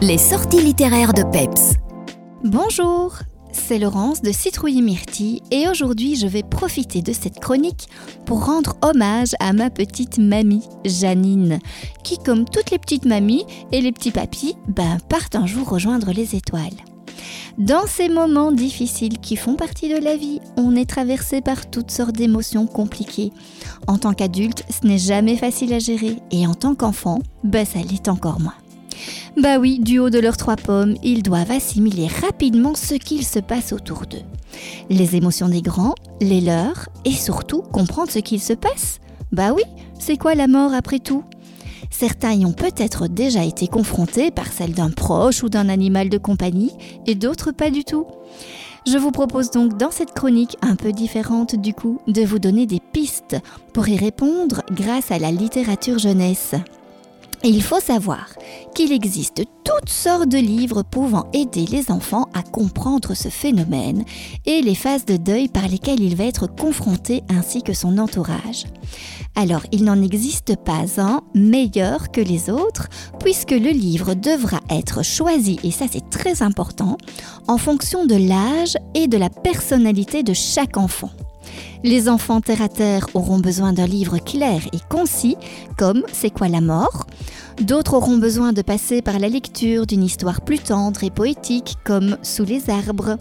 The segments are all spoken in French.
Les sorties littéraires de Peps. Bonjour, c'est Laurence de Citrouille Myrtille et aujourd'hui je vais profiter de cette chronique pour rendre hommage à ma petite mamie Janine, qui comme toutes les petites mamies et les petits papis, ben, partent un jour rejoindre les étoiles. Dans ces moments difficiles qui font partie de la vie, on est traversé par toutes sortes d'émotions compliquées. En tant qu'adulte, ce n'est jamais facile à gérer et en tant qu'enfant, ben ça l'est encore moins. Bah oui, du haut de leurs trois pommes, ils doivent assimiler rapidement ce qu'il se passe autour d'eux. Les émotions des grands, les leurs, et surtout comprendre ce qu'il se passe. Bah oui, c'est quoi la mort après tout? Certains y ont peut-être déjà été confrontés par celle d'un proche ou d'un animal de compagnie, et d'autres pas du tout. Je vous propose donc dans cette chronique un peu différente du coup de vous donner des pistes pour y répondre grâce à la littérature jeunesse. Il faut savoir qu'il existe toutes sortes de livres pouvant aider les enfants à comprendre ce phénomène et les phases de deuil par lesquelles il va être confronté ainsi que son entourage. Alors, il n'en existe pas un meilleur que les autres, puisque le livre devra être choisi, et ça c'est très important, en fonction de l'âge et de la personnalité de chaque enfant. Les enfants terre à terre auront besoin d'un livre clair et concis, comme C'est quoi la mort? D'autres auront besoin de passer par la lecture d'une histoire plus tendre et poétique, comme Sous les arbres.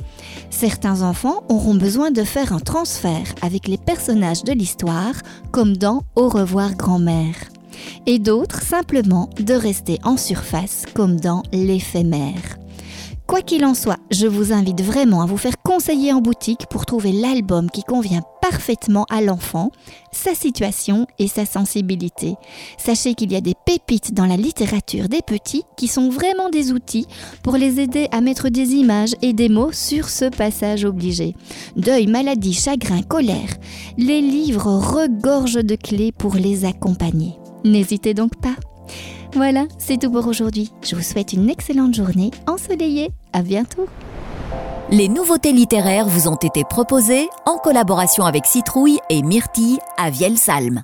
Certains enfants auront besoin de faire un transfert avec les personnages de l'histoire, comme dans Au revoir grand-mère. Et d'autres simplement de rester en surface, comme dans L'éphémère. Quoi qu'il en soit, je vous invite vraiment à vous faire conseiller en boutique pour trouver l'album qui convient parfaitement à l'enfant, sa situation et sa sensibilité. Sachez qu'il y a des pépites dans la littérature des petits qui sont vraiment des outils pour les aider à mettre des images et des mots sur ce passage obligé. Deuil, maladie, chagrin, colère. Les livres regorgent de clés pour les accompagner. N'hésitez donc pas. Voilà, c'est tout pour aujourd'hui. Je vous souhaite une excellente journée ensoleillée. À bientôt. Les nouveautés littéraires vous ont été proposées en collaboration avec Citrouille et Myrtille à Vielsalm.